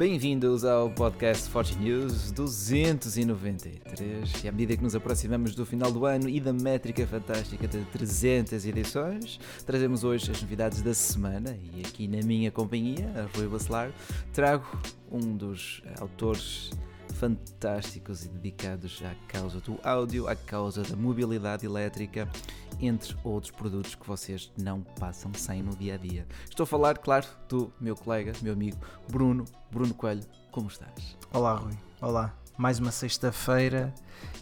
bem-vindos ao podcast Forge News 293. E à medida que nos aproximamos do final do ano e da métrica fantástica de 300 edições, trazemos hoje as novidades da semana e aqui na minha companhia, a Rui Bacelar, trago um dos autores fantásticos e dedicados à causa do áudio, à causa da mobilidade elétrica, entre outros produtos que vocês não passam sem no dia a dia. Estou a falar, claro, do meu colega, meu amigo Bruno, Bruno Coelho. Como estás? Olá, Rui. Olá. Mais uma sexta-feira,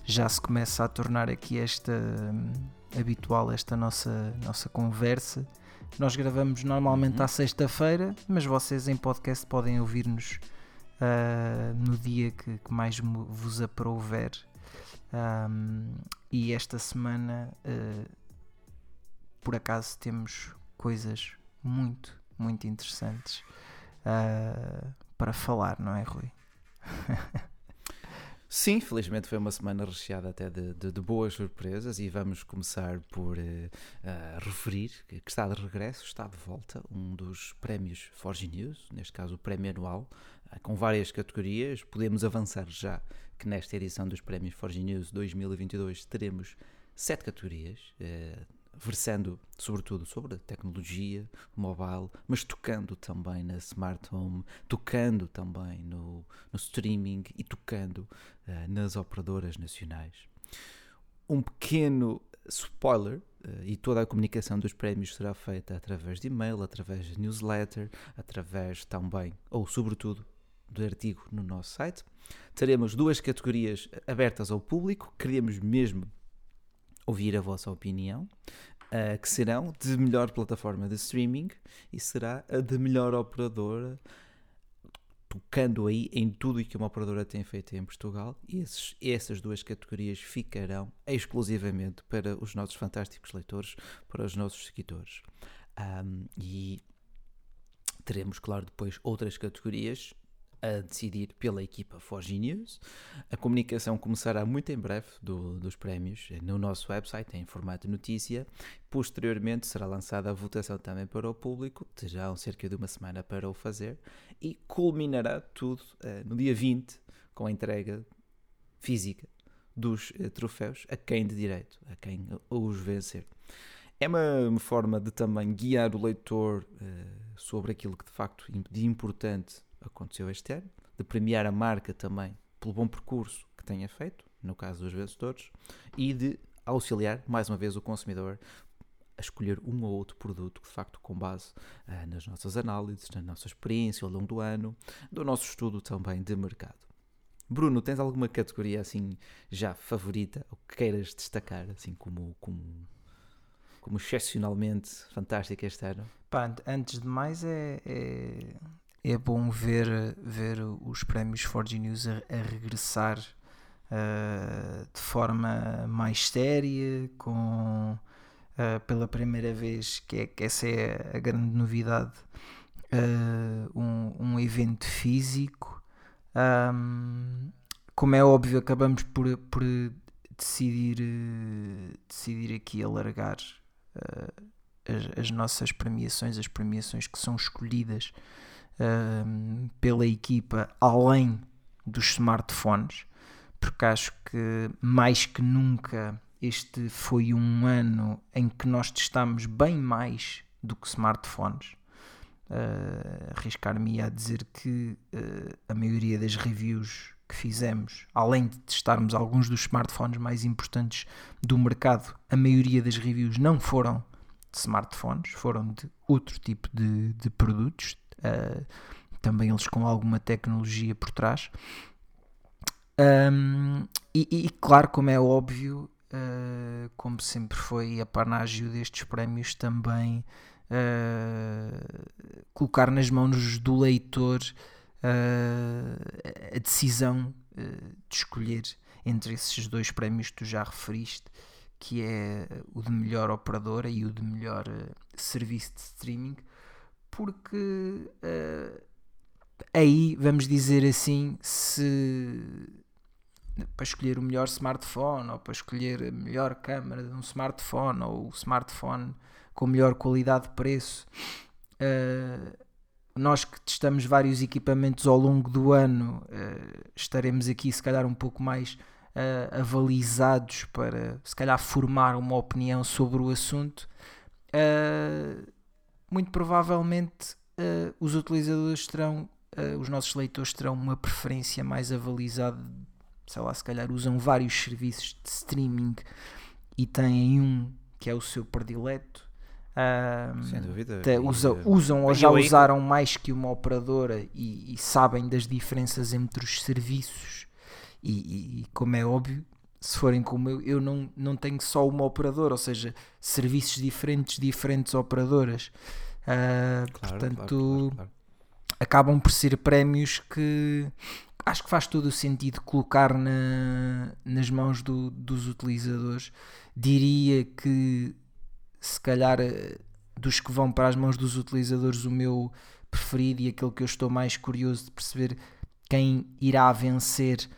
já se começa a tornar aqui esta hum, habitual esta nossa nossa conversa. Nós gravamos normalmente Uhum. à sexta-feira, mas vocês em podcast podem ouvir-nos ah, no dia que, que mais vos aprouver. Ahm, e esta semana, ah, por acaso, temos coisas muito, muito interessantes ah, para falar, não é, Rui? Sim, felizmente foi uma semana recheada até de, de- de boas surpresas e vamos começar por eh, ah, referir que, está de regresso, está de volta, um dos prémios Forge News, neste caso o prémio anual, ah, com várias categorias. Podemos avançar já que nesta edição dos prémios Forge News 2022 teremos sete categorias, eh, versando sobretudo sobre tecnologia mobile, mas tocando também na smart home, tocando também no, no streaming e tocando eh, nas operadoras nacionais. Um pequeno spoiler, eh, e toda a comunicação dos prémios será feita através de e-mail, através de newsletter, através também, ou sobretudo, do artigo no nosso site. Teremos duas categorias abertas ao público, queremos mesmo ouvir a vossa opinião, eh, que serão de melhor plataforma de streaming e será a de melhor operadora, tocando aí em tudo o que uma operadora tem feito em Portugal. E esses, essas duas categorias ficarão exclusivamente para os nossos fantásticos leitores, para os nossos seguidores. Ahm, e teremos, claro, depois outras categorias a decidir pela equipa Forge News. A comunicação começará muito em breve do- dos prémios no nosso website, em formato notícia. Posteriormente será lançada a votação também para o público, terão cerca de uma semana para o fazer e culminará tudo eh, no dia 20 com a entrega física dos eh, troféus a quem de direito, a quem os vencer. É uma forma de também guiar o leitor eh, sobre aquilo que de facto de importante aconteceu este ano, de premiar a marca também pelo bom percurso que tenha feito, no caso dos vencedores, e de auxiliar mais uma vez o consumidor a escolher um ou outro produto de facto com base ah, nas nossas análises, na nossa experiência ao longo do ano, do nosso estudo também de mercado. Bruno, tens alguma categoria assim já favorita ou que queiras destacar assim como como como excepcionalmente fantástica este ano? Pá, ant- antes de mais é, é, é bom ver, ver os prémios Forge News a, a regressar ah, de forma mais séria, com ah, pela primeira vez, que, é, que essa é a grande novidade, ah, um, um evento físico. Ahm, como é óbvio, acabamos por, por decidir, decidir aqui alargar as, as nossas premiações, as premiações que são escolhidas pela equipa além dos smartphones, porque acho que mais que nunca este foi um ano em que nós testámos bem mais do que smartphones. Ah, Arriscar-me a dizer que ah, a maioria das reviews que fizemos, além de testarmos alguns dos smartphones mais importantes do mercado, a maioria das reviews não foram de smartphones, foram de outro tipo de, de produtos, ah, também eles com alguma tecnologia por trás. Ahm, e, e- claro, como é óbvio, ah, como sempre foi a panágio destes prémios, também ah, colocar nas mãos do leitor ah, a decisão de escolher entre esses dois prémios que tu já referiste, que é o de melhor operadora e o de melhor serviço de streaming, porque ah, aí vamos dizer assim, se para escolher o melhor smartphone ou para escolher a melhor câmera de um smartphone ou o smartphone com melhor qualidade de preço, uh, nós que testamos vários equipamentos ao longo do ano, uh, estaremos aqui se calhar um pouco mais uh, avalizados para se calhar formar uma opinião sobre o assunto. Uh, muito provavelmente os utilizadores terão, os nossos leitores terão uma preferência mais avalizada, sei lá, se calhar usam vários serviços de streaming e têm um que é o seu predileto sem dúvida. Te, usa, usam ou já usaram mais que uma operadora e, e sabem das diferenças entre os serviços. E, e, e, como é óbvio, se forem como eu, eu não, não tenho só uma operadora, ou seja, serviços diferentes, diferentes operadoras. Uh, claro, portanto, claro, acabam por ser prémios que acho que faz todo o sentido colocar na, nas mãos do, dos utilizadores. Diria que se calhar eh, dos que vão para as mãos dos utilizadores, o meu preferido e aquele que eu estou mais curioso de perceber quem irá vencer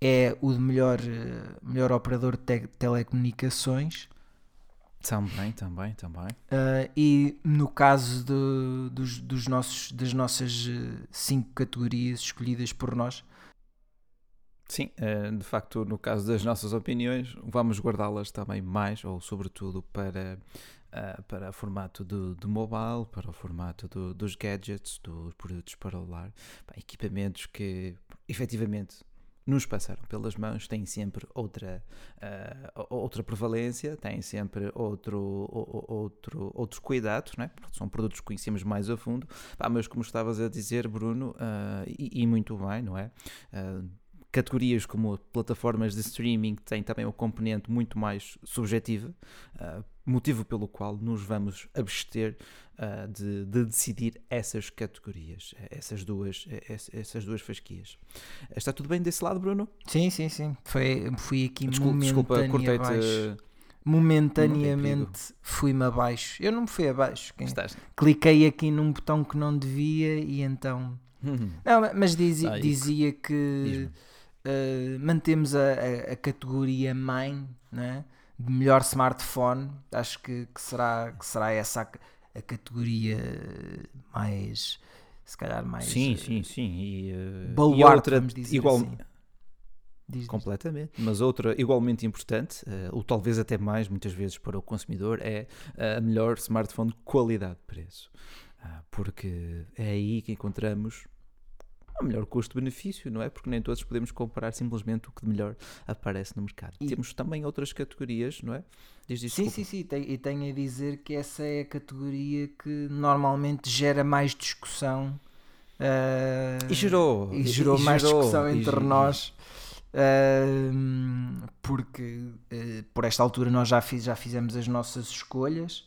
é o de melhor, eh, melhor operador de telecomunicações. Também, também, também. Uh, e no caso de, dos, dos nossos, das nossas cinco categorias escolhidas por nós. Sim, de facto, no caso das nossas opiniões, vamos guardá-las também mais, ou sobretudo para para o formato do, do mobile, para o formato do, dos gadgets, dos produtos para o lar, equipamentos que efetivamente nos passaram pelas mãos têm sempre outra, uh, outra prevalência, têm sempre outro, outro, outros cuidados, né? são produtos que conhecemos mais a fundo, mas como estavas a dizer, Bruno, uh, e, e, muito bem, não é? Uh, categorias como plataformas de streaming têm também uma componente muito mais subjetiva, uh, motivo pelo qual nos vamos abster uh, de, de, decidir essas categorias, essas duas, essas duas fasquias. Está tudo bem desse lado, Bruno? Sim, sim, sim. Foi, fui aqui desculpa, desculpa cortei-te. Momentaneamente fui-me abaixo. Eu não me fui abaixo. Quem... Cliquei aqui num botão que não devia e então. Uhum. Não, mas ah, dizia que uh, mantemos a, a, a, categoria main né, de melhor smartphone. Acho que, que, será, que será essa a, a categoria mais, se calhar, mais. Sim, uh, sim, sim. E, uh, baluarte, e outra, vamos dizer igual, assim. Diz, completamente. Mas outra igualmente importante, uh, ou talvez até mais, muitas vezes para o consumidor, é a melhor smartphone qualidade-preço. Uh, porque é aí que encontramos o melhor custo-benefício, não é? Porque nem todos podemos comprar simplesmente o que de melhor aparece no mercado. E Temos também outras categorias, não é? Diz, diz, sim, sim, sim, e tenho a dizer que essa é a categoria que normalmente gera mais discussão. Uh, e gerou. E gerou e mais gerou, discussão entre nós. Uh, porque uh, por esta altura nós já, fiz, já fizemos as nossas escolhas,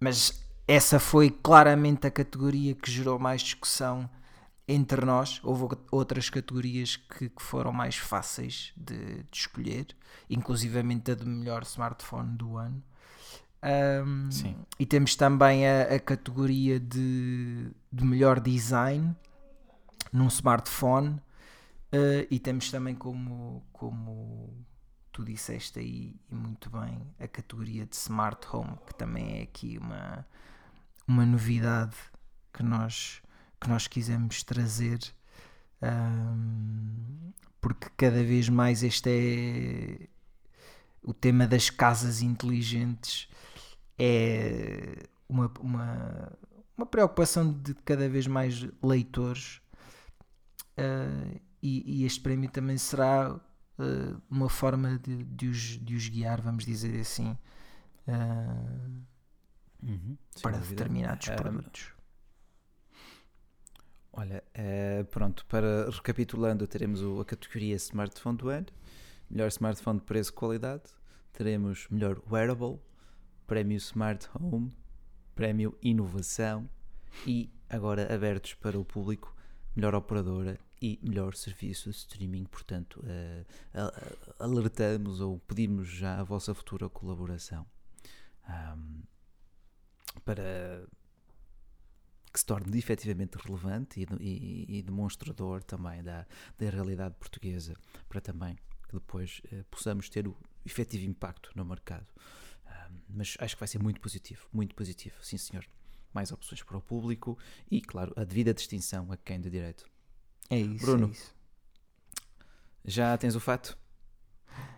mas essa foi claramente a categoria que gerou mais discussão entre nós houve outras categorias que, que foram mais fáceis de, de, escolher, inclusivamente a de melhor smartphone do ano. Um, Sim. E temos também a, a categoria de, de, melhor design num smartphone. Uh, e temos também como, como tu disseste aí e muito bem a categoria de smart home que também é aqui uma, uma novidade que nós que nós quisemos trazer, um, porque cada vez mais este é o tema das casas inteligentes é uma, uma, uma preocupação de cada vez mais leitores uh, e, e, este prémio também será uh, uma forma de, de, os, de os guiar, vamos dizer assim, uh, uhum, para determinados produtos. Olha, uh, pronto, para recapitulando, teremos a categoria Smartphone do ano, melhor smartphone de preço-qualidade, teremos melhor wearable, prémio Smart Home, prémio Inovação e agora abertos para o público, melhor operadora e melhor serviço de streaming. Portanto, uh, alertamos ou pedimos já a vossa futura colaboração um, para que se torne efetivamente relevante e, e, e demonstrador também da, da realidade portuguesa, para também que depois eh, possamos ter o efetivo impacto no mercado. mas acho que vai ser muito positivo, muito positivo, sim senhor. mais opções para o público e, claro, a devida distinção a quem de direito. É isso. Bruno. é isso. Já tens o fato?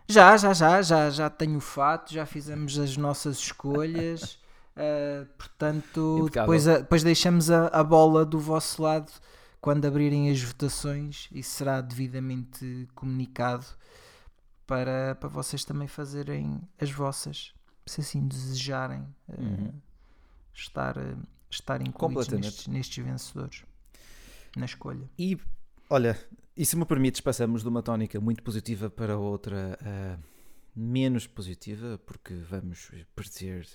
Já, já, já, já, já tenho o fato, já fizemos as nossas escolhas. uh, portanto, Impecável. depois, a- depois deixamos a, a bola do vosso lado quando abrirem as votações e será devidamente comunicado para, para vocês também fazerem as vossas, se assim desejarem uh, Uhum. estar, uh, estar incluídos nestes, nestes vencedores na escolha. E, olha, e se me permites, passamos de uma tónica muito positiva para outra menos positiva, porque vamos perder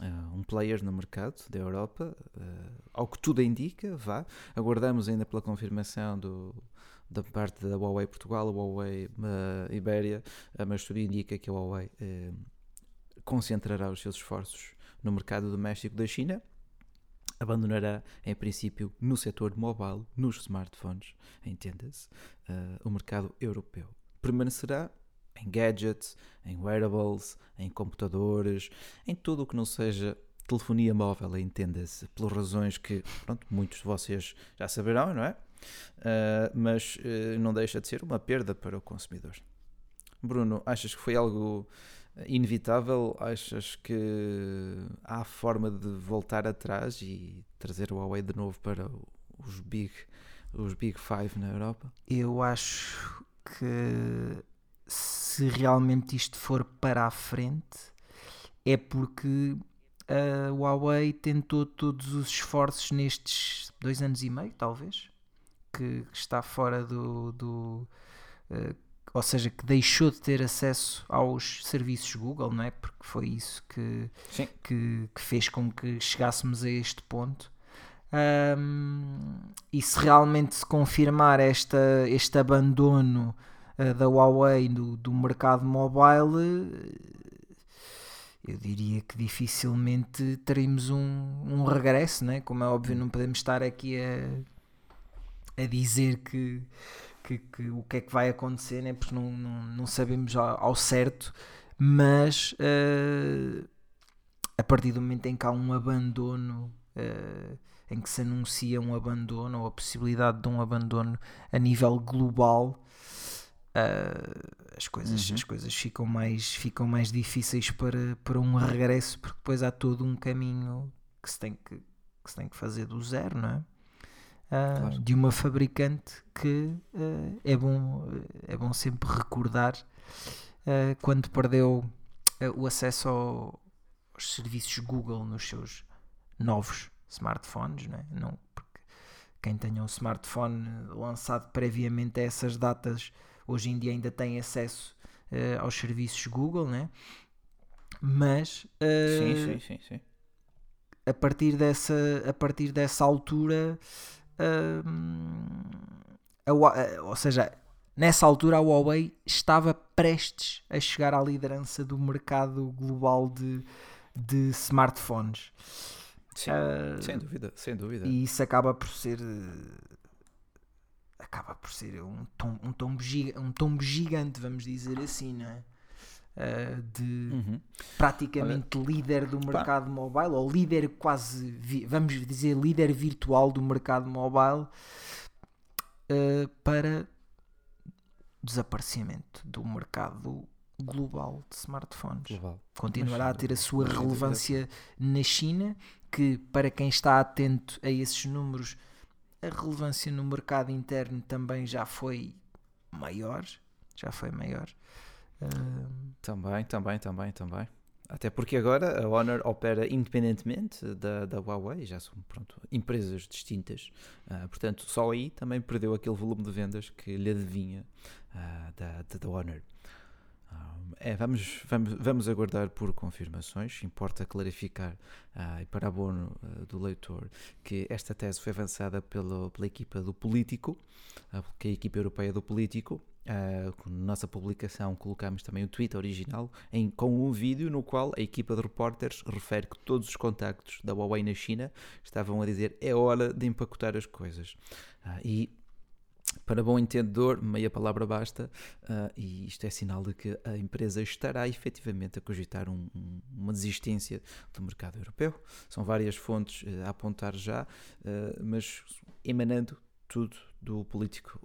ah, um player no mercado da Europa, ah, ao que tudo indica, vá. Aguardamos ainda pela confirmação do, da parte da Huawei Portugal, Huawei ah, Ibéria, mas tudo indica que a Huawei concentrará os seus esforços no mercado doméstico da China abandonará, em princípio, no setor mobile, nos smartphones, entenda-se, o mercado europeu. Permanecerá em gadgets, em wearables, em computadores, em tudo o que não seja telefonia móvel, entenda-se, pelas razões que, pronto, muitos de vocês já saberão, não é? Eh, mas eh, não deixa de ser uma perda para o consumidor. Bruno, achas que foi algo inevitável? Achas que há forma de voltar atrás e trazer o Huawei de novo para os Big, os big Five na Europa? Eu acho que se realmente isto for para a frente é porque a Huawei tentou todos os esforços nestes dois anos e meio, talvez, que, que está fora do. do eh, ou seja, que deixou de ter acesso aos serviços Google, não é? Porque foi isso que, que, que fez com que chegássemos a este ponto. Ahm, e se realmente se confirmar esta, este abandono ah, da Huawei do, do mercado mobile, eh, eu diria que dificilmente teremos um, um regresso, né? como é óbvio, não podemos estar aqui a, a dizer que, que, que o que é que vai acontecer, né? porque não, não, não sabemos ao, ao certo, mas eh, a partir do momento em que há um abandono, eh, em que se anuncia um abandono ou a possibilidade de um abandono a nível global, eh, as, coisas, Uhum. as coisas ficam mais, ficam mais difíceis para, para um regresso, porque depois há todo um caminho que se tem que, que, se tem que fazer do zero, não é? Ah, Claro. De uma fabricante que eh, é, bom, é bom sempre recordar eh, quando perdeu eh, o acesso ao- aos serviços Google nos seus novos smartphones, não é? Não, porque quem tenha um smartphone lançado previamente a essas datas hoje em dia ainda tem acesso eh, aos serviços Google, né? Mas eh, Sim, sim, sim, sim. a partir dessa, a partir dessa altura, hum, a eh, ou seja, nessa altura a Huawei estava prestes a chegar à liderança do mercado global de, de smartphones. Sim, Ah, sem dúvida, sem dúvida. e isso acaba por ser eh, acaba por ser um tombo, um tombo, giga- um tombo gigante, vamos dizer assim, não é? Ah, de Uhum. praticamente líder do mercado mobile, ou líder quase, vamos dizer, líder virtual do mercado mobile, eh, para desaparecimento do mercado global de smartphones. Global. Continuará a ter a sua relevância na China, que para quem está atento a esses números, a relevância no mercado interno também já foi maior, já foi maior. Ah, Também, também, também, também. Até porque agora a Honor opera independentemente da, da Huawei, já são pronto, empresas distintas. Ah, portanto, só aí também perdeu aquele volume de vendas que lhe adivinha ah, da, da, da Honor. É, vamos, vamos, vamos aguardar por confirmações. Importa clarificar ah, e para abono ah, do leitor que esta tese foi avançada pela, pela equipa do Político, ah, que é a equipa europeia do Político. Ah, com nossa publicação colocamos também o tweet original em, com um vídeo no qual a equipa de repórteres refere que todos os contactos da Huawei na China estavam a dizer é hora de empacotar as coisas. Ah, e para bom entendedor, meia palavra basta, uh, e isto é sinal de que a empresa estará efetivamente a cogitar um, um, uma desistência do mercado europeu. São várias fontes uh, a apontar já, uh, mas emanando tudo do político,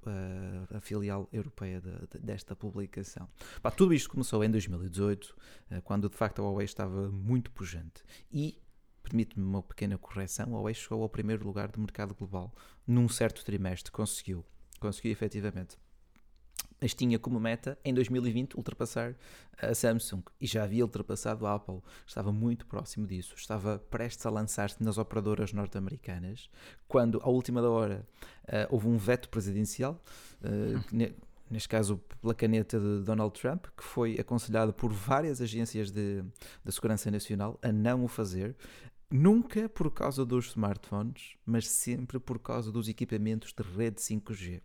a filial europeia de, de, desta publicação. Pá, tudo isto começou em 2018, quando de facto a Huawei estava muito pujante. E permite-me uma pequena correção, a Huawei chegou ao primeiro lugar do mercado global num certo trimestre, conseguiu consegui efetivamente. Mas tinha como meta em 2020 ultrapassar a Samsung e já havia ultrapassado a Apple. Estava muito próximo disso. Estava prestes a lançar-se nas operadoras norte-americanas quando, à última da hora, uh, houve um veto presidencial. Uh, neste caso pela caneta de Donald Trump, que foi aconselhado por várias agências de, de segurança nacional a não o fazer, nunca por causa dos smartphones, mas sempre por causa dos equipamentos de rede 5G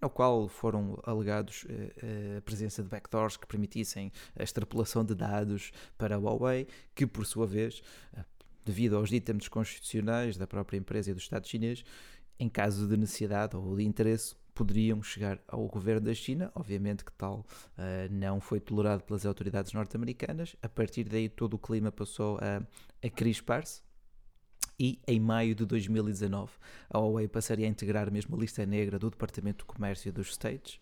no qual foram alegados eh, eh, a presença de backdoors que permitissem a extrapolação de dados para a Huawei, que por sua vez, eh, devido aos ditames constitucionais da própria empresa e do Estado chinês, em caso de necessidade ou de interesse, poderiam chegar ao governo da China. Obviamente que tal uh, não foi tolerado pelas autoridades norte-americanas. A partir daí, todo o clima passou a, a crispar-se e em maio de 2019 a Huawei passaria a integrar mesmo a lista negra do Departamento de Comércio dos States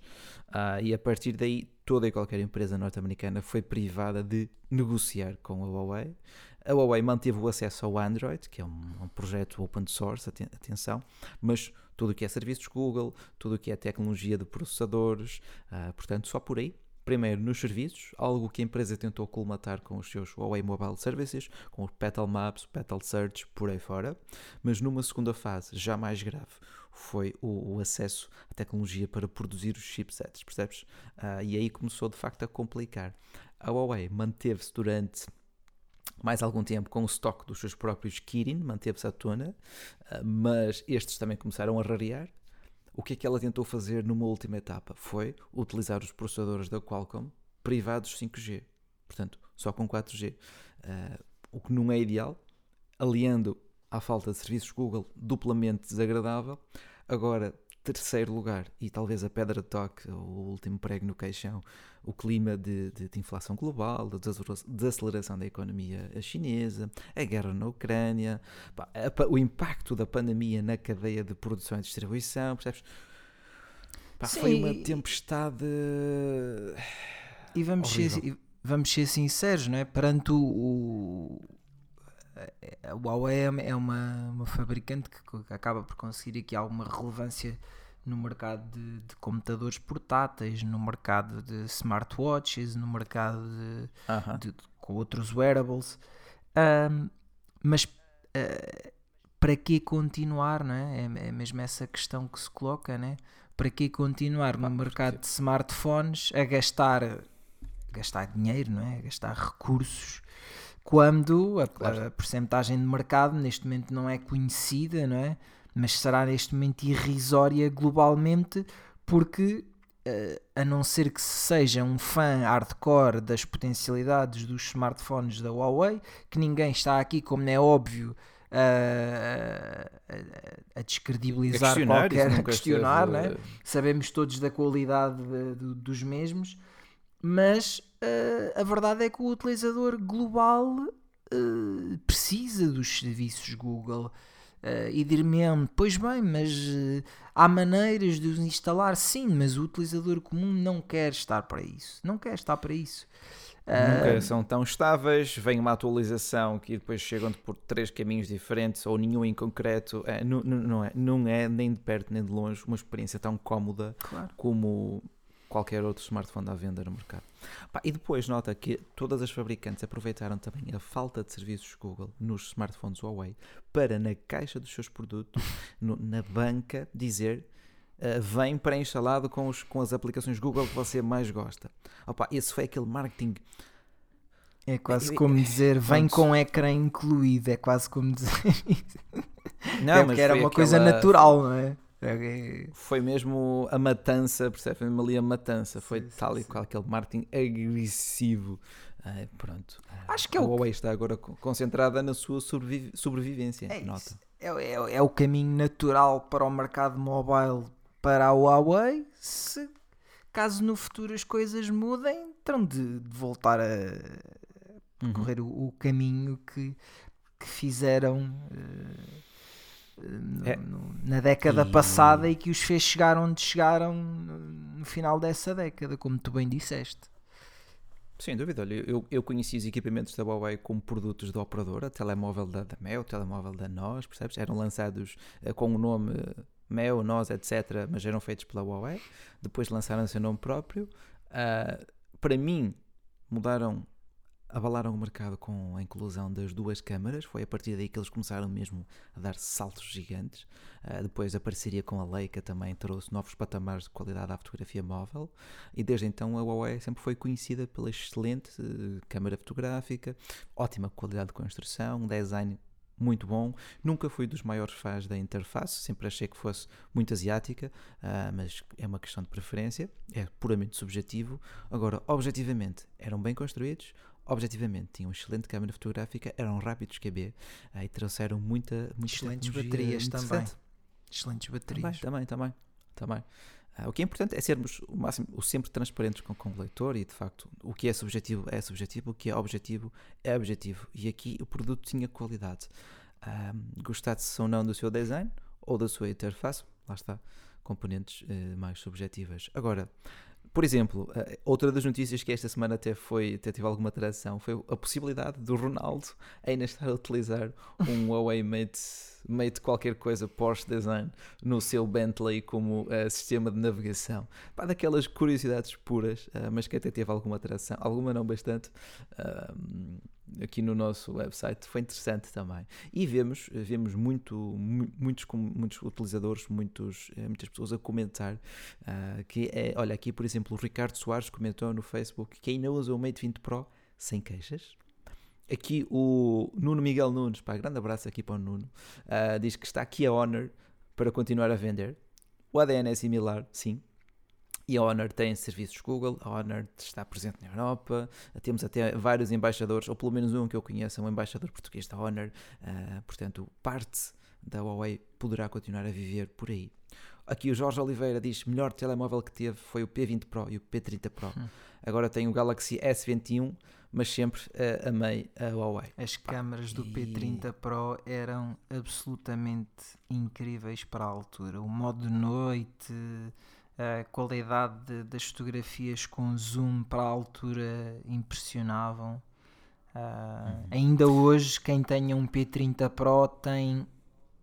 uh, e a partir daí toda e qualquer empresa norte-americana foi privada de negociar com a Huawei. A Huawei manteve o acesso ao Android, que é um, um projeto open source, atenção, mas tudo o que é serviços Google, tudo o que é tecnologia de processadores, uh, portanto, só por aí Primeiro, nos serviços, algo que a empresa tentou colmatar com os seus Huawei Mobile Services, com o Petal Maps, Petal Search, por aí fora. Mas numa segunda fase, já mais grave, foi o, o acesso à tecnologia para produzir os chipsets, percebes? Uh, e aí começou de facto a complicar. A Huawei manteve-se durante mais algum tempo com o estoque dos seus próprios Kirin, manteve-se à tona, uh, mas estes também começaram a rarear o que é que ela tentou fazer numa última etapa? Foi utilizar os processadores da Qualcomm privados 5G, portanto, só com 4G, uh, eh, o que não é ideal, aliando à falta de serviços Google duplamente desagradável. Agora, terceiro lugar, e talvez a pedra de toque, o último prego no queixão, o clima de, de, de inflação global, de desaceleração da economia chinesa, a guerra na Ucrânia, pá, a, o impacto da pandemia na cadeia de produção e distribuição, percebes? Pá, foi uma tempestade. E vamos ser, vamos ser sinceros, não é? Perante o, o a Huawei é, é uma, uma fabricante que acaba por conseguir aqui alguma relevância no mercado de, de computadores portáteis, no mercado de smartwatches, no mercado de, uh -huh. de com outros wearables. Um, mas uh, para que continuar, não é? é? É mesmo essa questão que se coloca, né? Para que continuar no mercado de smartphones a gastar, gastar dinheiro, não é? A gastar recursos quando a, claro. a percentagem de mercado neste momento não é conhecida, não é? Mas será neste momento irrisória globalmente, porque uh, a não ser que seja um fã hardcore das potencialidades dos smartphones da Huawei, que ninguém está aqui, como é óbvio, a, a, a descredibilizar a qualquer, a questionar, né? sabemos todos da qualidade de, de, dos mesmos, mas uh, a verdade é que o utilizador global uh, precisa dos serviços Google. Uh, e dir-me, pois bem, mas há maneiras de os instalar, sim, mas o utilizador comum não quer estar para isso. Não quer estar para isso. Nunca são tão estáveis, vem uma atualização que depois chegam por três caminhos diferentes ou nenhum em concreto. É, não, não, é, não é nem de perto nem de longe uma experiência tão cómoda claro. como qualquer outro smartphone à venda no mercado. Pá, e depois nota que todas as fabricantes aproveitaram também a falta de serviços Google nos smartphones Huawei para na caixa dos seus produtos, no, na banca, dizer uh, vem pré-instalado com, com as aplicações Google que você mais gosta. Opa, esse foi aquele marketing é quase como dizer vem com ecrã incluído, é quase como dizer isso. Não, é mas era uma aquela... coisa natural, não é? Foi mesmo a matança, percebe? Foi mesmo ali a matança. Foi sim, tal sim, e qual aquele marketing agressivo. Ah, pronto. Acho que é. A Huawei está agora concentrada na sua sobrevivência. É nota. É, é, é, o caminho natural para o mercado mobile para a Huawei, se caso no futuro as coisas mudem, terão de, de voltar a Uhum. correr o, o caminho que, que fizeram eh, no- É. no- na década E- passada e que os fez chegar onde chegaram no, final dessa década, como tu bem disseste. Sem dúvida, olha, eu, eu conheci os equipamentos da Huawei como produtos da operadora, telemóvel da, da Mel, telemóvel da NOS, percebes? Eram lançados eh, com o nome eh, Mel, NOS, etc., mas eram feitos pela Huawei. Depois lançaram o seu nome próprio. Ah, para mim, mudaram, abalaram o mercado com a inclusão das duas câmaras. Foi a partir daí que eles começaram mesmo a dar saltos gigantes. Ah, depois a parceria com a Leica também trouxe novos patamares de qualidade à fotografia móvel. E desde então a Huawei sempre foi conhecida pela excelente eh, câmara fotográfica, ótima qualidade de construção, um design muito bom. Nunca fui dos maiores fãs da interface, sempre achei que fosse muito asiática, ah, mas é uma questão de preferência, é puramente subjetivo. Agora, objetivamente, eram bem construídos. Objetivamente, tinham excelente câmara fotográfica, eram rápidos QB ah, e trouxeram muita, muita Excelentes baterias também. Excelentes Também, baterias. também, também. também. Ah, o que é importante é sermos o máximo, o sempre transparentes com, com o leitor e de facto o que é subjetivo é subjetivo, o que é objetivo é objetivo. E aqui o produto tinha qualidade. Ah, Gostasse ou não do seu design ou da sua interface, lá está, componentes eh, mais subjetivas. Agora, por exemplo, eh, outra das notícias que esta semana até foi, até teve alguma atração foi a possibilidade do Ronaldo ainda estar a utilizar um Huawei Mate, Mate qualquer coisa Porsche Design no seu Bentley como eh, sistema de navegação. Pá, daquelas curiosidades puras, eh, mas que até teve alguma atração, alguma não bastante, ah, aqui no nosso website. Foi interessante também. E vemos, vemos muito, mu- muitos, muitos utilizadores, muitos, eh, muitas pessoas a comentar ah, que é, olha, aqui por exemplo, o Ricardo Soares comentou no Facebook que ainda usa o Mate 20 Pro sem queixas. Aqui o Nuno Miguel Nunes, pá, grande abraço aqui para o Nuno, ah, diz que está aqui a Honor para continuar a vender. O ADN é similar, sim. E a Honor tem serviços Google, a Honor está presente na Europa, temos até vários embaixadores, ou pelo menos um que eu conheço, é um embaixador português da Honor, ah, portanto, parte da Huawei poderá continuar a viver por aí. Aqui o Jorge Oliveira diz: melhor telemóvel que teve foi o P20 Pro e o P30 Pro. Hum. Agora tem o Galaxy S21, mas sempre ah, amei a Huawei. As câmaras do e- P30 Pro eram absolutamente incríveis para a altura. O modo de noite, a qualidade de- das fotografias com zoom para a altura impressionavam. Ah, Uhum. Ainda hoje, quem tenha um P30 Pro tem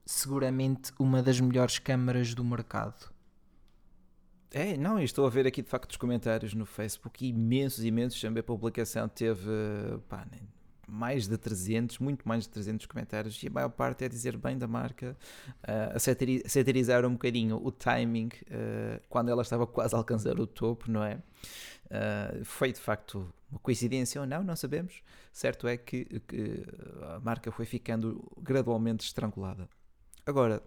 seguramente uma das melhores câmaras do mercado. É, não, estou a ver aqui de facto os comentários no Facebook, imensos, imensos. Também a publicação teve pá, mais de 300, muito mais de 300 comentários, e a maior parte é dizer bem da marca, ah, a satiri- satirizar um bocadinho o timing ah, quando ela estava quase a alcançar o topo, não é? Ah, foi de facto uma coincidência ou não, não sabemos. Certo é que, que a marca foi ficando gradualmente estrangulada. Agora,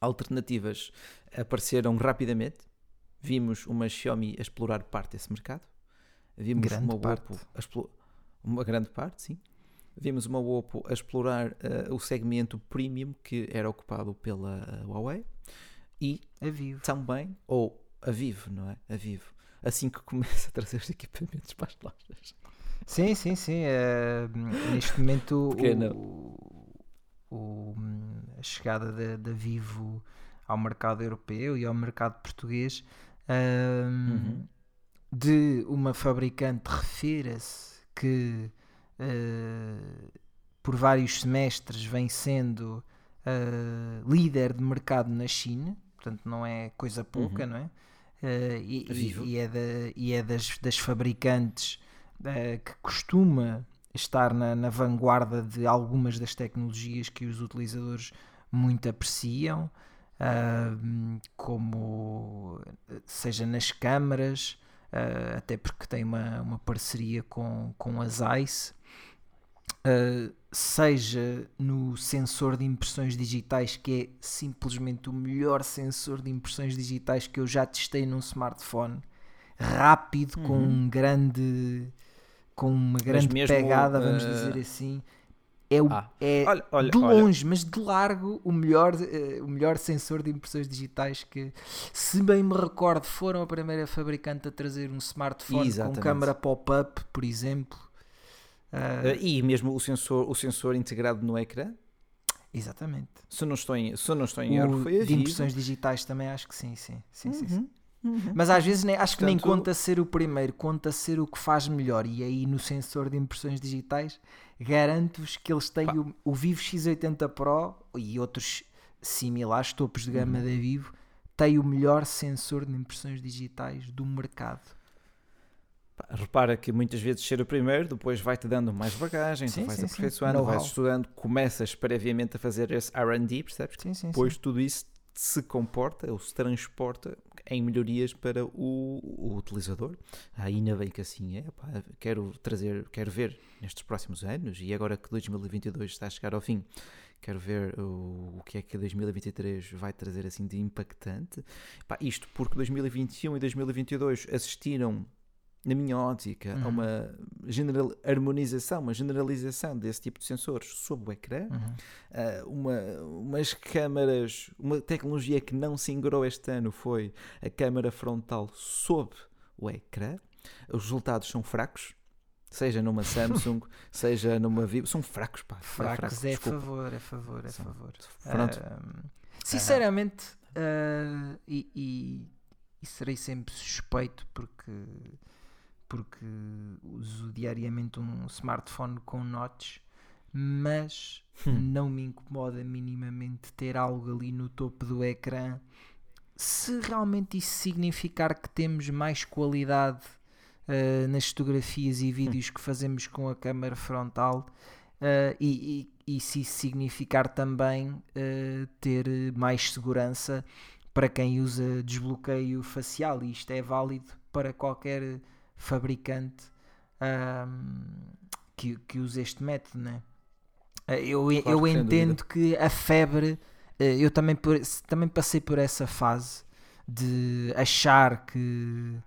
alternativas apareceram rapidamente. Vimos uma Xiaomi a explorar parte desse mercado. Vimos Grande uma parte. Oppo a explorar uma grande parte, sim. Vimos uma Oppo a explorar eh, o segmento premium que era ocupado pela eh, Huawei e A vivo. também, ou a Vivo, não é? A Vivo. Assim que começa a trazer os equipamentos para as lojas. Sim, sim, sim. eh, neste momento, o, o- a chegada da, da Vivo ao mercado europeu e ao mercado português ehm, Uhum. de uma fabricante refira-se que eh, por vários semestres vem sendo eh, líder de mercado na China, portanto não é coisa pouca, Uhum. não é? Eh, e, e- e é, da- e é das, das fabricantes que costuma estar na, na vanguarda de algumas das tecnologias que os utilizadores muito apreciam, como seja nas câmaras, ah, até porque tem uma, uma parceria com, com as ICE, ah, seja no sensor de impressões digitais, que é simplesmente o melhor sensor de impressões digitais que eu já testei num smartphone, rápido, com Uhum. um grande com uma grande mesmo, pegada, vamos ah, dizer assim, é, o, Ah, é olha, olha, de olha. longe, mas de largo, o melhor, eh, o melhor sensor de impressões digitais que, se bem me recordo, foram a primeira fabricante a trazer um smartphone Exatamente. com câmara pop-up, por exemplo. Eh, e mesmo o sensor, o sensor integrado no ecrã, exatamente. se eu não estou em, se não estou em erro, foi de impressões digitais também acho que sim, sim. sim, sim, sim. Uhum. Mas às vezes nem, acho que nem Portanto- conta ser o primeiro, conta ser o que faz melhor. E aí no sensor de impressões digitais, garanto-vos que eles têm o, o Vivo X80 Pro e outros similares, topos de gama Uhum. da Vivo, têm o melhor sensor de impressões digitais do mercado. Repara que muitas vezes ser o primeiro, depois vai-te dando mais bagagem, Sim, tu vais sim, sim. aperfeiçoando, vais estudando, começas previamente a fazer esse R&D, percebes? Sim, sim, Depois tudo isso se comporta ou se transporta em melhorias para o, o utilizador. Ainda bem que assim é. pá, quero trazer, quero ver nestes próximos anos e agora que 2022 está a chegar ao fim, quero ver o, o que é que 2023 vai trazer assim de impactante. Pá, isto porque 2021 e 2022 assistiram na minha ótica, a Uhum. uma general, harmonização, uma generalização desse tipo de sensores sob o ecrã Uhum. Uh, uma, umas câmaras, uma tecnologia que não se ingrou este ano foi a câmara frontal sob o ecrã. Os resultados são fracos, seja numa Samsung, seja numa Vivo, são fracos, pá. Fracos fraco, é favor, é favor, é São- favor. Pronto. Ahm, sinceramente, ah, e, e- e serei sempre suspeito porque, porque uso diariamente um smartphone com notch, mas Hum. não me incomoda minimamente ter algo ali no topo do ecrã. Se realmente isso significar que temos mais qualidade ah, nas fotografias e vídeos que fazemos com a câmara frontal, Uh, e, e- e se isso significar também uh, ter mais segurança para quem usa desbloqueio facial, e isto é válido para qualquer fabricante ahm, que, que use este método, né? Uh, eu, Claro eu entendo que a febre, uh, eu também, também passei por essa fase de achar que,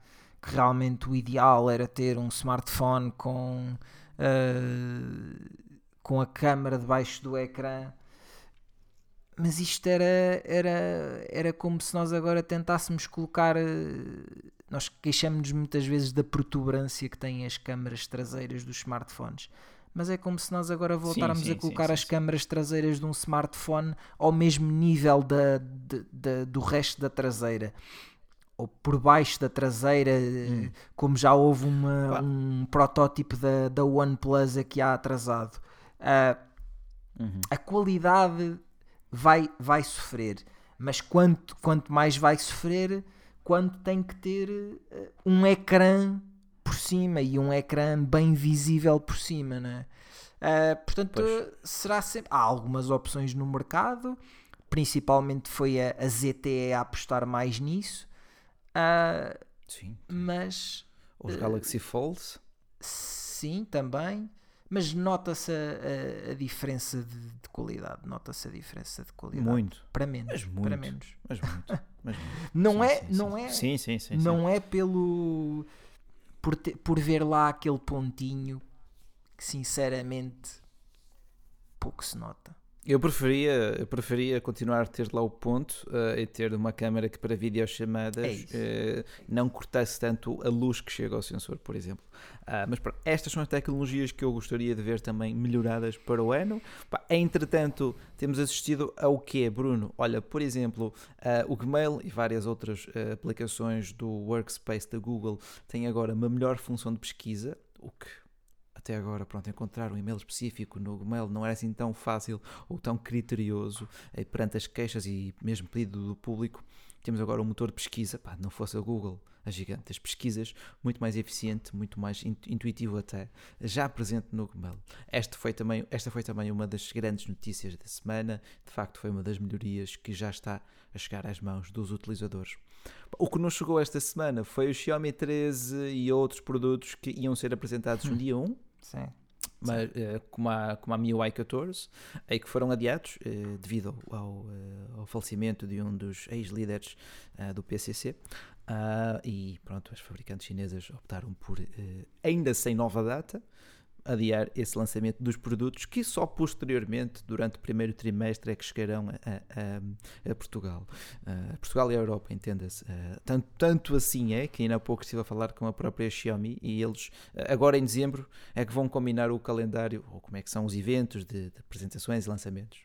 que realmente o ideal era ter um smartphone com uh, com a câmara debaixo do ecrã. Mas isto era, era, era como se nós agora tentássemos colocar. Nós queixamos-nos muitas vezes da protuberância que têm as câmaras traseiras dos smartphones. Mas é como se nós agora voltarmos sim, a colocar sim, as sim. câmaras traseiras de um smartphone ao mesmo nível da, de- da- do resto da traseira. Ou por baixo da traseira, eh, como já houve uma- um protótipo da, da OnePlus aqui há atrasado. Ah, Uhum. a qualidade vai, vai sofrer, mas quanto, quanto mais vai sofrer, quando tem que ter eh, um ecrã por cima e um ecrã bem visível por cima, né? Ah, portanto, Pois. será sempre. Há algumas opções no mercado, principalmente foi a, a ZTE a apostar mais nisso, Ah, Sim. mas Os Galaxy Folds. Sim, também. Mas nota-se a, a- a diferença de, de qualidade. Nota-se a diferença de qualidade. Muito. Para menos. Mas Para muito. menos. Mas muito. Mas muito. Não Sim, é, sim, não sim. é, Sim, sim, sim. sim. não é pelo por, te- por ver lá aquele pontinho que sinceramente pouco se nota. Eu preferia, eu preferia continuar a ter lá o ponto eh, e ter uma câmera que para videochamadas É eh, não cortasse tanto a luz que chega ao sensor, por exemplo. Ah, mas pronto, estas são as tecnologias que eu gostaria de ver também melhoradas para o ano. Pá, entretanto, temos assistido ao que Bruno? Olha, por exemplo, ah, o Gmail e várias outras ah, aplicações do Workspace da Google têm agora uma melhor função de pesquisa, o que até agora, pronto, encontrar um e-mail específico no Gmail não era assim tão fácil ou tão criterioso eh, perante as queixas e mesmo pedido do público. Temos agora um motor de pesquisa, pá, não fosse a Google, a gigante das pesquisas, muito mais eficiente, muito mais intu- intuitivo até, já presente no Gmail. Esta foi, também, esta foi também uma das grandes notícias da semana, de facto foi uma das melhorias que já está a chegar às mãos dos utilizadores. O que nos chegou esta semana foi o Xiaomi 13 e outros produtos que iam ser apresentados no dia 1, Sim. mas, eh, como, a, como a MIUI 14, aí que foram adiados eh, devido ao, eh, ao falecimento de um dos ex-líderes do PCC. Ah, e pronto, as fabricantes chinesas optaram por, ainda sem nova data, adiar esse lançamento dos produtos que só posteriormente, durante o primeiro trimestre, é que chegarão a, a, a Portugal. Uh, Portugal e a Europa, entenda-se. Uh, tanto, tanto assim é que ainda há pouco estive a falar com a própria Xiaomi e eles, agora em dezembro, é que vão combinar o calendário, ou como é que são os eventos de, de apresentações e lançamentos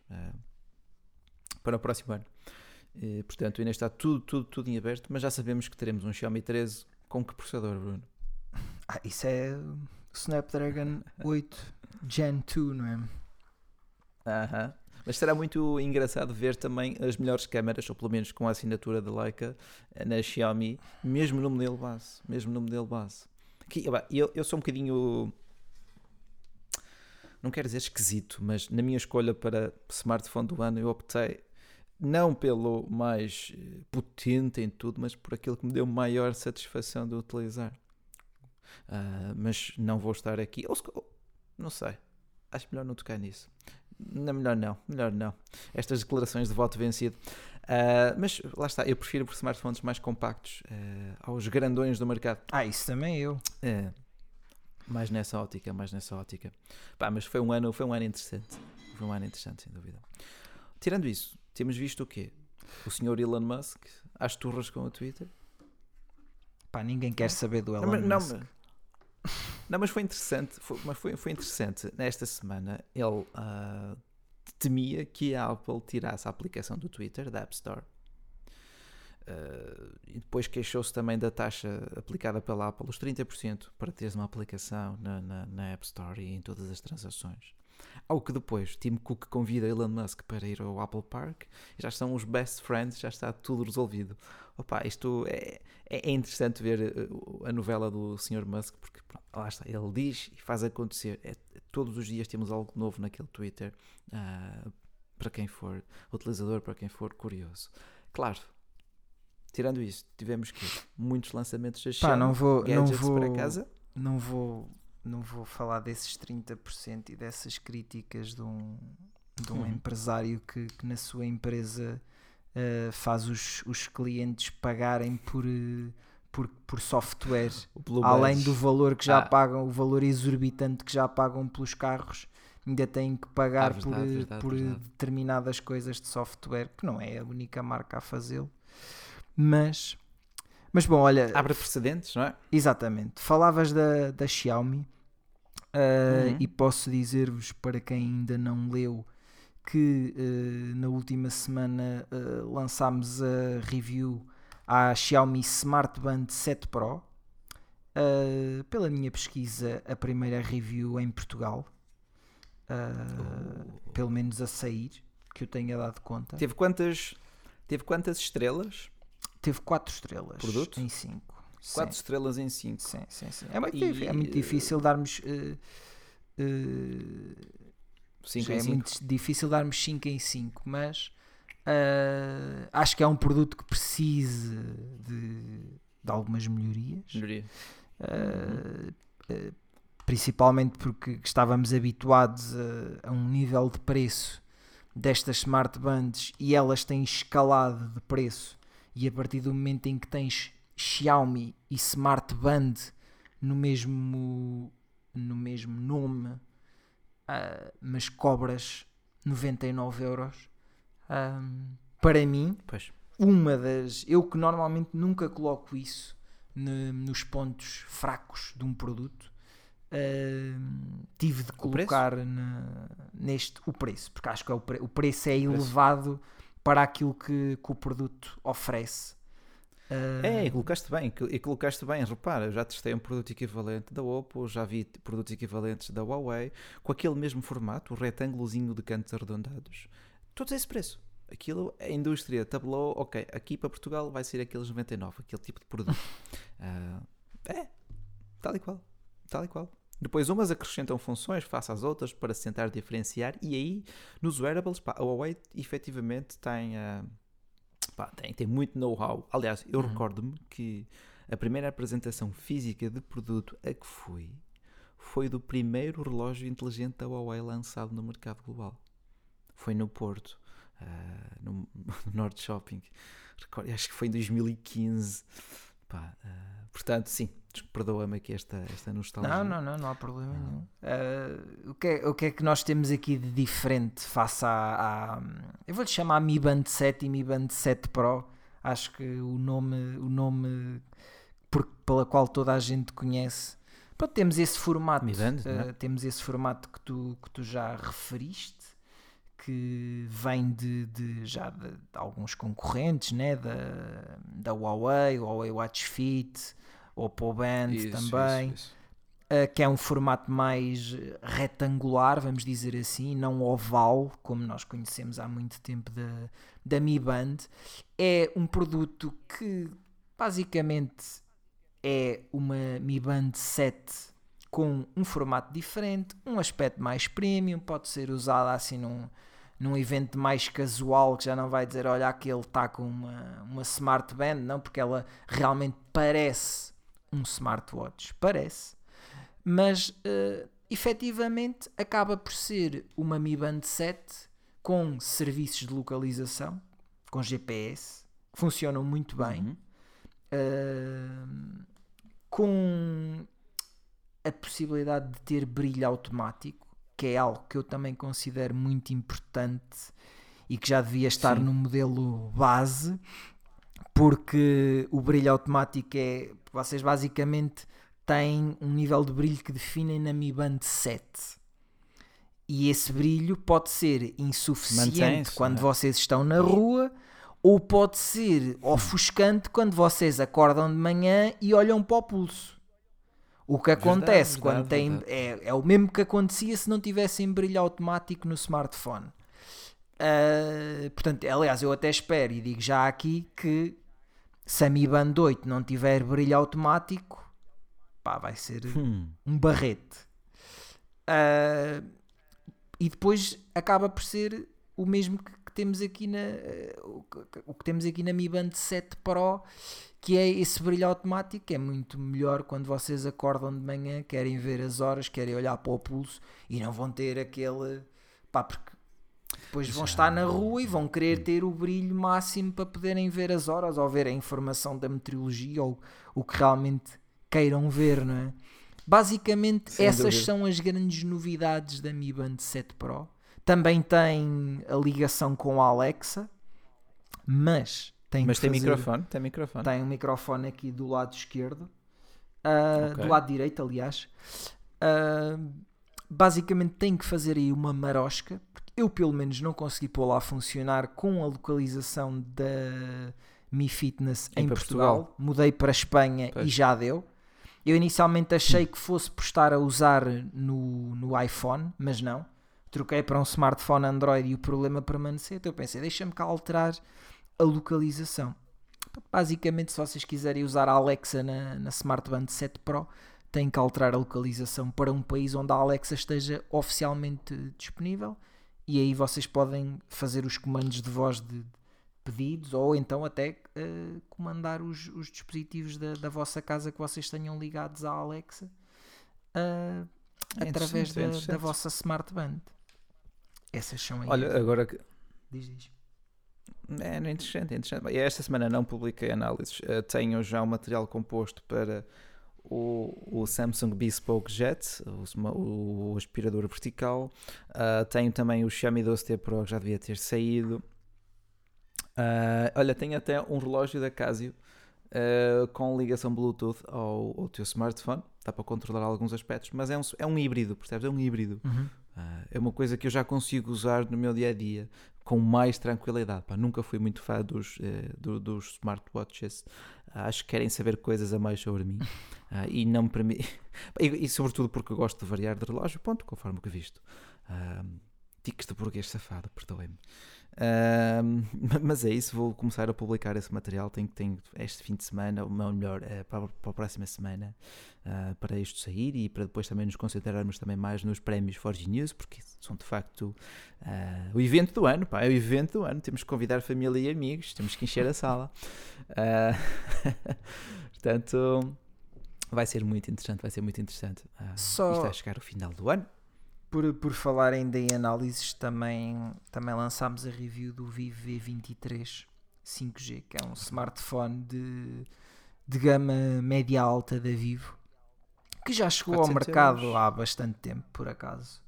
para o próximo ano. Portanto, ainda está tudo, tudo, tudo em aberto, mas já sabemos que teremos um Xiaomi 13 com que processador, Bruno? Ah, isso é Snapdragon 8 Gen 2, não é? Aham. Mas será muito engraçado ver também as melhores câmaras, ou pelo menos com a assinatura da Leica, na Xiaomi, mesmo no modelo base. Mesmo no modelo base. Eu, eu sou um bocadinho. Não quero dizer esquisito, mas na minha escolha para smartphone do ano eu optei não pelo mais eh, potente em tudo, mas por aquilo que me deu maior satisfação de utilizar. Uh, mas não vou estar aqui. Ou, não sei. Acho melhor não tocar nisso. Não, melhor não. Melhor não. Estas declarações de voto vencido. Uh, mas lá está. Eu prefiro por smartphones mais compactos uh, aos grandões do mercado. Ah, isso também eu. É. Mais nessa ótica, mais nessa ótica. Pá, mas foi um ano, foi um ano interessante. Foi um ano interessante, sem dúvida. Tirando isso, temos visto o quê? O senhor Elon Musk às turras com o Twitter. Pá, ninguém quer saber do Elon não, Musk. Não, não, mas foi interessante. Foi, mas foi, foi interessante. Nesta semana ele uh, temia que a Apple tirasse a aplicação do Twitter da App Store. Uh, e depois queixou-se também da taxa aplicada pela Apple, os 30% para teres uma aplicação na, na, na App Store e em todas as transações. Ao que depois Tim Cook convida Elon Musk para ir ao Apple Park e já estão os best friends, já está tudo resolvido. Opa, isto é, é, é interessante ver eh, a novela do Sr. Musk porque pronto, lá está, ele diz e faz acontecer. É, todos os dias temos algo novo naquele Twitter uh, para quem for utilizador, para quem for curioso. Claro, tirando isso, tivemos que muitos lançamentos de Pá, não vou, não vou, para casa. Não vou não vou falar desses 30% e dessas críticas de um, de um uhum. empresário que, que, na sua empresa uh, faz os, os clientes pagarem por, uh, por, por software, além do valor que já ah. pagam, o valor exorbitante que já pagam pelos carros, ainda têm que pagar ah, verdade, por, verdade, por verdade. determinadas coisas de software, que não é a única marca a fazê-lo. Mas, mas bom, olha. Abre precedentes, não é? Exatamente. Falavas da, da Xiaomi. Uh, uhum. E posso dizer-vos, para quem ainda não leu, que uh, na última semana uh, lançámos a review à Xiaomi Smart Band 7 Pro. pela minha pesquisa, a primeira review em Portugal, oh. pelo menos a sair, que eu tenha dado conta. Teve quantas, teve quantas estrelas? Teve 4 estrelas Produto? em 5. 4 estrelas em 5. Sim, sim, sim. É, muito, e, é muito difícil darmos. Uh, uh, cinco é cinco. muito difícil darmos 5 em 5, mas uh, acho que é um produto que precisa de, de algumas melhorias. Melhoria. Uh, uh, principalmente porque estávamos habituados a, a, um nível de preço destas smart bands e elas têm escalado de preço e a partir do momento em que tens Xiaomi e Smart Band no mesmo, no mesmo nome, uh, mas cobras 99 euros. Um, para mim, pois. uma das. Eu que normalmente nunca coloco isso ne, nos pontos fracos de um produto, uh, tive de colocar na, neste o preço, porque acho que é o, pre, o preço é elevado para aquilo que, que o produto oferece. Uh... É, e colocaste bem, e colocaste bem, repara, eu já testei um produto equivalente da Oppo, já vi produtos equivalentes da Huawei, com aquele mesmo formato, o retângulozinho de cantos arredondados, todos a esse preço. Aquilo, a indústria tabelou, ok, aqui para Portugal vai ser aqueles 99, aquele tipo de produto. uh, é, tal e qual, tal e qual. Depois umas acrescentam funções face às outras para se tentar diferenciar e aí nos wearables, pá, a Huawei efetivamente tem... Uh, pá, tem, tem muito know-how. Aliás, eu uhum. recordo-me que a primeira apresentação física de produto a que fui foi do primeiro relógio inteligente da Huawei lançado no mercado global. Foi no Porto, uh, no, no Norte Shopping. Recordo, acho que foi em 2015. Pá, uh, portanto, sim, perdoa-me aqui esta, esta nostalgia. Não, não, não, não há problema nenhum. Uh, o, que é, o que é que nós temos aqui de diferente face à. à eu vou-lhe chamar Mi Band 7 e Mi Band 7 Pro. Acho que o nome, o nome por, pela qual toda a gente conhece. Pronto, temos esse formato. Band, uh, temos esse formato que tu, que tu já referiste que vem de, de já de, de, alguns concorrentes, né? da, da Huawei, Huawei Watch Fit, Oppo Band isso, também, isso, isso. Uh, que é um formato mais retangular, vamos dizer assim, não oval, como nós conhecemos há muito tempo da, da Mi Band. É um produto que basicamente é uma Mi Band 7 com um formato diferente, um aspecto mais premium, pode ser usado assim num, num evento mais casual que já não vai dizer, olha, aquele está com uma, uma smart band, não, porque ela realmente parece um smartwatch, parece, mas uh, efetivamente acaba por ser uma Mi Band 7 com serviços de localização, com GPS, que funcionam muito bem, uhum. uh, com a possibilidade de ter brilho automático que é algo que eu também considero muito importante e que já devia estar Sim. no modelo base, porque o brilho automático é. Vocês basicamente têm um nível de brilho que definem na Mi Band 7. E esse brilho pode ser insuficiente quando é? vocês estão na rua, ou pode ser ofuscante quando vocês acordam de manhã e olham para o pulso. O que acontece verdade, quando verdade, tem. Verdade. É, é o mesmo que acontecia se não tivessem brilho automático no smartphone. Uh, portanto, aliás, eu até espero e digo já aqui que se a Mi Band 8 não tiver brilho automático, pá, vai ser hum. um barrete. Uh, e depois acaba por ser o mesmo que, que temos aqui na uh, o, que, temos aqui na Mi Band 7 Pro que é esse brilho automático, é muito melhor quando vocês acordam de manhã, querem ver as horas, querem olhar para o pulso e não vão ter aquele. pá, porque depois vão estar na rua e vão querer ter o brilho máximo para poderem ver as horas ou ver a informação da meteorologia ou o que realmente queiram ver, não é? Basicamente, Sem essas dúvida. são as grandes novidades da Mi Band 7 Pro. Também tem a ligação com a Alexa, mas tem Mas tem fazer, microfone? Tem microfone? Tem um microfone aqui do lado esquerdo, uh, okay. do lado direito, aliás. Uh, basicamente tem que fazer aí uma marosca, porque eu pelo menos não consegui pô-la a funcionar com a localização da Mi Fitness em, em Portugal. Portugal. Mudei para a Espanha pois. e já deu. Eu inicialmente achei que fosse por estar a usar no, no iPhone, mas não. Troquei para um smartphone Android e o problema permaneceu. Então eu pensei, deixa-me cá alterar a localização. Basicamente, se vocês quiserem usar a Alexa na, na Smart Band 7 Pro, têm que alterar a localização para um país onde a Alexa esteja oficialmente disponível e aí vocês podem fazer os comandos de voz de pedidos ou então até uh, comandar os, os dispositivos da, da, vossa casa que vocês tenham ligados à Alexa uh, é através da, da, vossa Smart Band. Essas são aí. Olha, agora que. Diz, diz. É, é interessante, é interessante. Esta semana não publiquei análises. Uh, tenho já o material composto para o, o Samsung Bespoke Jet, o, o aspirador vertical. Uh, tenho também o Xiaomi 12T Pro, que já devia ter saído. Uh, olha, tenho até um relógio da Casio uh, com ligação Bluetooth ao, ao teu smartphone. Dá para controlar alguns aspectos, mas é um, é um híbrido, percebes? É um híbrido. Uhum. Uh, é uma coisa que eu já consigo usar no meu dia a dia com mais tranquilidade. Pá, nunca fui muito fã dos, eh, do, dos smartwatches. Uh, acho que querem saber coisas a mais sobre mim uh, e não me permitem. e, e, sobretudo porque eu gosto de variar de relógio, ponto, conforme o que visto. Uh, Tiques de burguês safado, perdoem-me. Uh, mas é isso, vou começar a publicar esse material. Tenho, tenho este fim de semana, ou melhor, uh, para, para, a próxima semana, uh, para isto sair e para depois também nos concentrarmos também mais nos prémios Forge News, porque são de facto ah, o evento do ano. Pá, é o evento do ano. Temos que convidar família e amigos, temos que encher a sala. Ah, portanto, vai ser muito interessante. Vai ser muito interessante. Só... Isto vai chegar ao final do ano por, por falar ainda em análises, também, também lançámos a review do Vivo V23 5G, que é um smartphone de, de gama média alta da Vivo, que já chegou ao mercado euros. há bastante tempo, por acaso.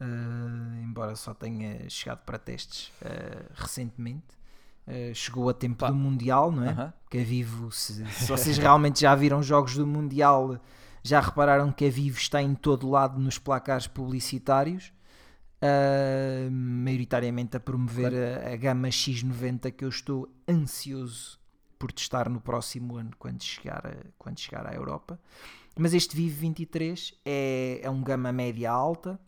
Uh, embora só tenha chegado para testes uh, recentemente. Uh, chegou a tempo Pá. do Mundial, não é? -huh. Que a Vivo, se, se vocês realmente já viram jogos do Mundial, já repararam que a Vivo está em todo lado nos placares publicitários. Uh, maioritariamente a promover a, a, gama X90 que eu estou ansioso por testar no próximo ano quando chegar a, quando chegar à Europa. Mas este Vivo 23 é, é um gama média alta,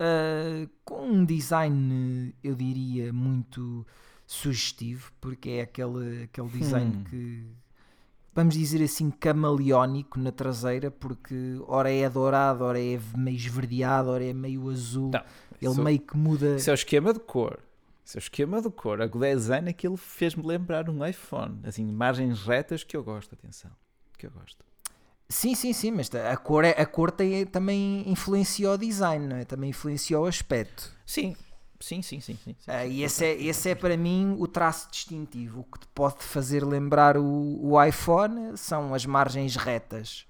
uh, com um design, eu diria, muito sugestivo, porque é aquele, aquele design hum. que, vamos dizer assim, camaleónico na traseira, porque ora é dourado, ora é meio esverdeado, ora é meio azul. Não, Ele isso, meio que muda. Isso é o esquema de cor. Isso é o esquema de cor. O design, aquilo fez-me lembrar um iPhone. Assim, margens retas que eu gosto, atenção. Que eu gosto. Sim, sim, sim, mas a cor, é, a cor tem, também influencia o design, não é? também influencia o aspecto. Sim, sim, sim, sim. sim, sim, uh, e esse é, esse é para mim o traço distintivo. O que te pode fazer lembrar o, o iPhone são as margens retas.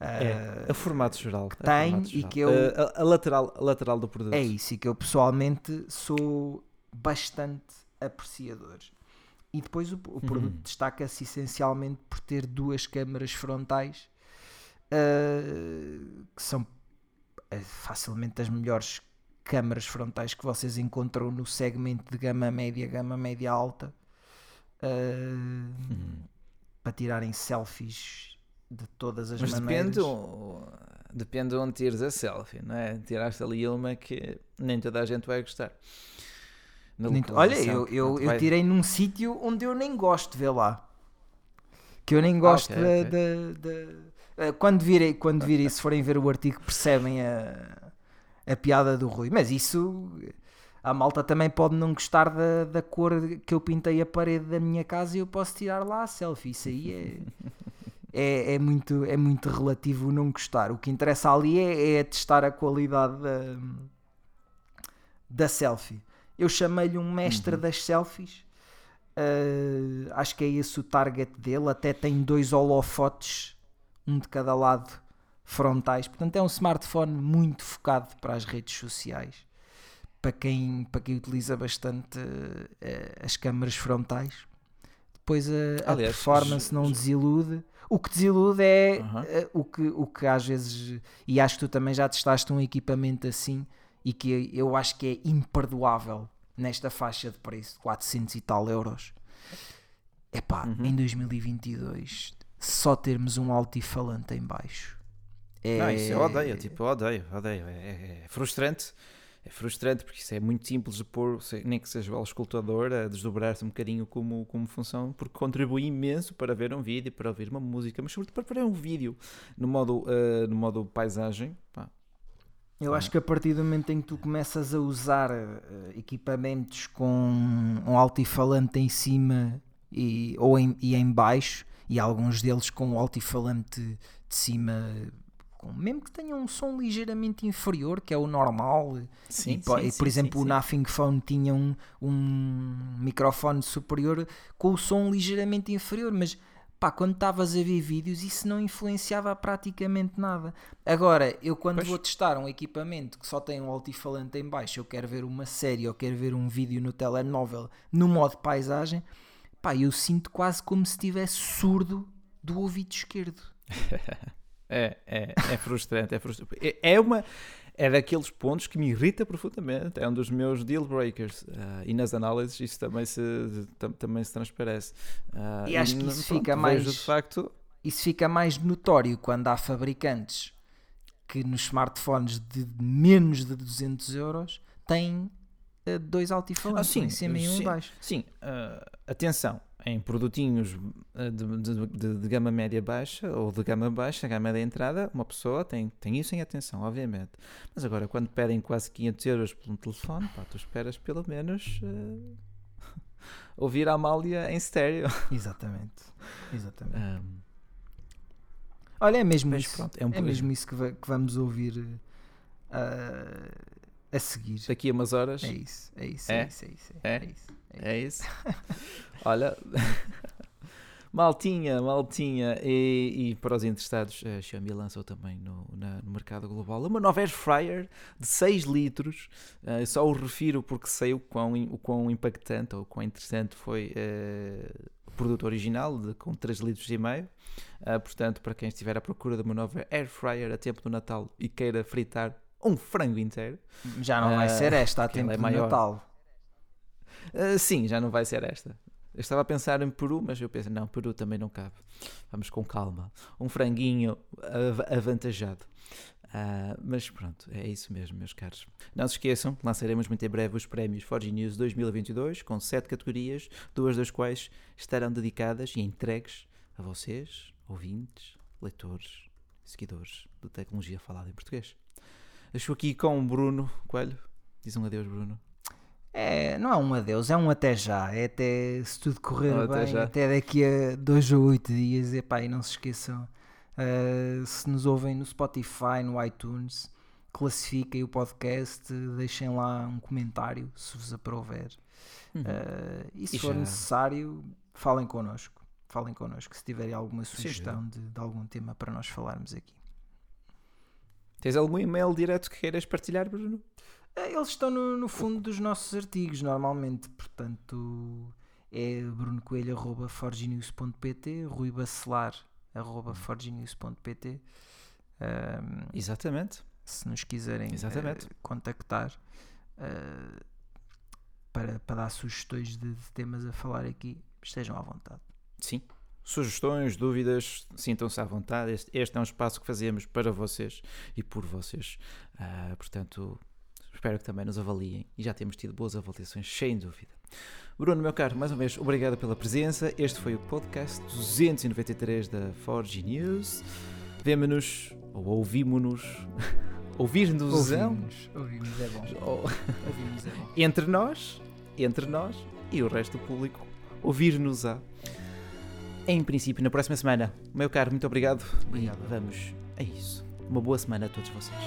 Uh, é, a formato geral. Que tem geral. e que eu. Uh, a, a, lateral, a lateral do produto. É isso, e que eu pessoalmente sou bastante apreciador. E depois o, o produto uhum. destaca-se essencialmente por ter duas câmaras frontais uh, que são uh, facilmente as melhores câmaras frontais que vocês encontram no segmento de gama média, gama média alta, uh, para tirarem selfies de todas as Mas maneiras. Depende, depende de onde tires a selfie, não é? Tiraste ali uma que nem toda a gente vai gostar. Olha, eu, eu, eu tirei num sítio onde eu nem gosto de ver lá. Que eu nem gosto ah, okay, de, okay. de, de, eh, quando virem, quando virem, se forem ver o artigo, percebem a, a piada do Rui. Mas isso, a malta também pode não gostar da, da cor que eu pintei a parede da minha casa e eu posso tirar lá a selfie. Isso aí é, é, é, muito, é muito relativo não gostar. O que interessa ali é, é testar a qualidade da, da selfie. Eu chamei-lhe um mestre uhum. das selfies. Uh, acho que é esse o target dele. Até tem dois holofotes um de cada lado frontais. Portanto, é um smartphone muito focado para as redes sociais. Para quem, para quem utiliza bastante uh, as câmaras frontais. Depois a, a Aliás, performance não desilude. O que desilude é uh, o, que, o que às vezes, e acho que tu também já testaste um equipamento assim, e que eu acho que é imperdoável nesta faixa de preço, 400 e tal euros. Epá, uhum. em 2022 só termos um altifalante em baixo. É... Não, isso eu odeio, tipo, eu odeio, odeio. É, é, é, frustrante. É frustrante porque isso é muito simples de pôr, nem que seja o escutador, a desdobrar-se um bocadinho como, como função, porque contribui imenso para ver um vídeo, para ouvir uma música, mas sobretudo para ver um vídeo no modo, uh, no modo paisagem. Pá. Eu acho que a partir do momento em que tu começas a usar uh, equipamentos com um altifalante em cima e, ou em, e em baixo, e alguns deles com o altifalante de cima com, mesmo que tenham um som ligeiramente inferior, que é o normal. Sim, e, sim, e por sim, exemplo, o Nothing Phone tinha um, um microfone superior com o som ligeiramente inferior, mas pá, quando estavas a ver vídeos, isso não influenciava praticamente nada. Agora, eu quando pois. vou testar um equipamento que só tem um altifalante em baixo, eu quero ver uma série ou quero ver um vídeo no telemóvel no modo paisagem pá, eu sinto quase como se estivesse surdo do ouvido esquerdo. é, é, é frustrante, é frustrante. É, é uma é daqueles pontos que me irrita profundamente, é um dos meus deal breakers uh, e nas análises isso também se, também se transparece. Uh, e acho que isso pronto, fica mais de facto isso fica mais notório quando há fabricantes que nos smartphones de menos de 200 euros têm uh, dois altifalantes, ah, sim, em cima e um embaixo. Sim, atenção, em produtinhos eh, de, de, de, de, gama média baixa ou de gama baixa, gama de entrada, uma pessoa tem, tem isso em atenção, obviamente. Mas agora, quando pedem quase 500 euros por um telefone, pá, tu esperas pelo menos uh, ouvir a Amália em estéreo. Exatamente. Exatamente. Um, Olha, é mesmo isso. Pronto, é, um é mesmo isso que, que vamos ouvir uh, a seguir. Daqui a umas horas. É isso, é isso, é, é isso, é isso. É, é isso. É isso. Olha, Maltinha, maltinha. E, e para os interessados, a Xiaomi lançou também no, na- no mercado global uma nova Air Fryer de 6 litros. Eh, só o refiro porque sei o quão, o quão impactante ou o quão interessante foi eh, o produto original de, com 3 litros e meio. Ah, portanto, para quem estiver à procura de uma nova Air Fryer a tempo do Natal e queira fritar um frango inteiro, Já não vai Ah, ser esta a ela tempo é maior. Natal. ah, sim, já não vai ser esta. Eu estava a pensar em Peru, mas eu pensei, não, Peru também não cabe. Vamos com calma. Um franguinho av- avantajado. Ah, mas pronto, é isso mesmo, meus caros. Não se esqueçam que lançaremos muito em breve os prémios Forge News 2022, com sete categorias, duas das quais estarão dedicadas e entregues a vocês, ouvintes, leitores, seguidores de tecnologia falada em português. Estou aqui com o Bruno Coelho. Diz um adeus, Bruno. É, não é um adeus, é um até já. É até, se tudo correr Um até bem, já. até daqui a dois ou oito dias. Epá, e não se esqueçam, ah, se nos ouvem no Spotify, no iTunes, classifiquem o podcast, deixem lá um comentário, se vos aprouver. Uhum. Ah, e se E for já- necessário, falem connosco. Falem connosco se tiverem alguma sugestão de, de algum tema para nós falarmos aqui. Tens algum e-mail direto que queiras partilhar, Bruno? Eh, Eles estão no, no fundo dos nossos artigos, normalmente. Portanto, é brunocoelho.forginews.pt, ruibacelar.forginews.pt. Ahm, Exatamente. se nos quiserem eh, contactar eh, para, para dar sugestões de, de temas a falar aqui, estejam à vontade. Sim. Sugestões, dúvidas, sintam-se à vontade. Este, este é um espaço que fazemos para vocês e por vocês. Ah, portanto, espero que também nos avaliem. E já temos tido boas avaliações, sem dúvida. Bruno, meu caro, mais uma vez, obrigado pela presença. Este foi o podcast 293 da Forge News. Vemo-nos, ou ouvimos-nos, ouvir-nos Ouvimos, ouvimos é bom. ou- Ouvimos é bom. entre nós, entre nós e o resto do público, ouvir-nos-á. Em princípio, na próxima semana. Meu caro, muito obrigado. Obrigado. E vamos a isso. Uma boa semana a todos vocês.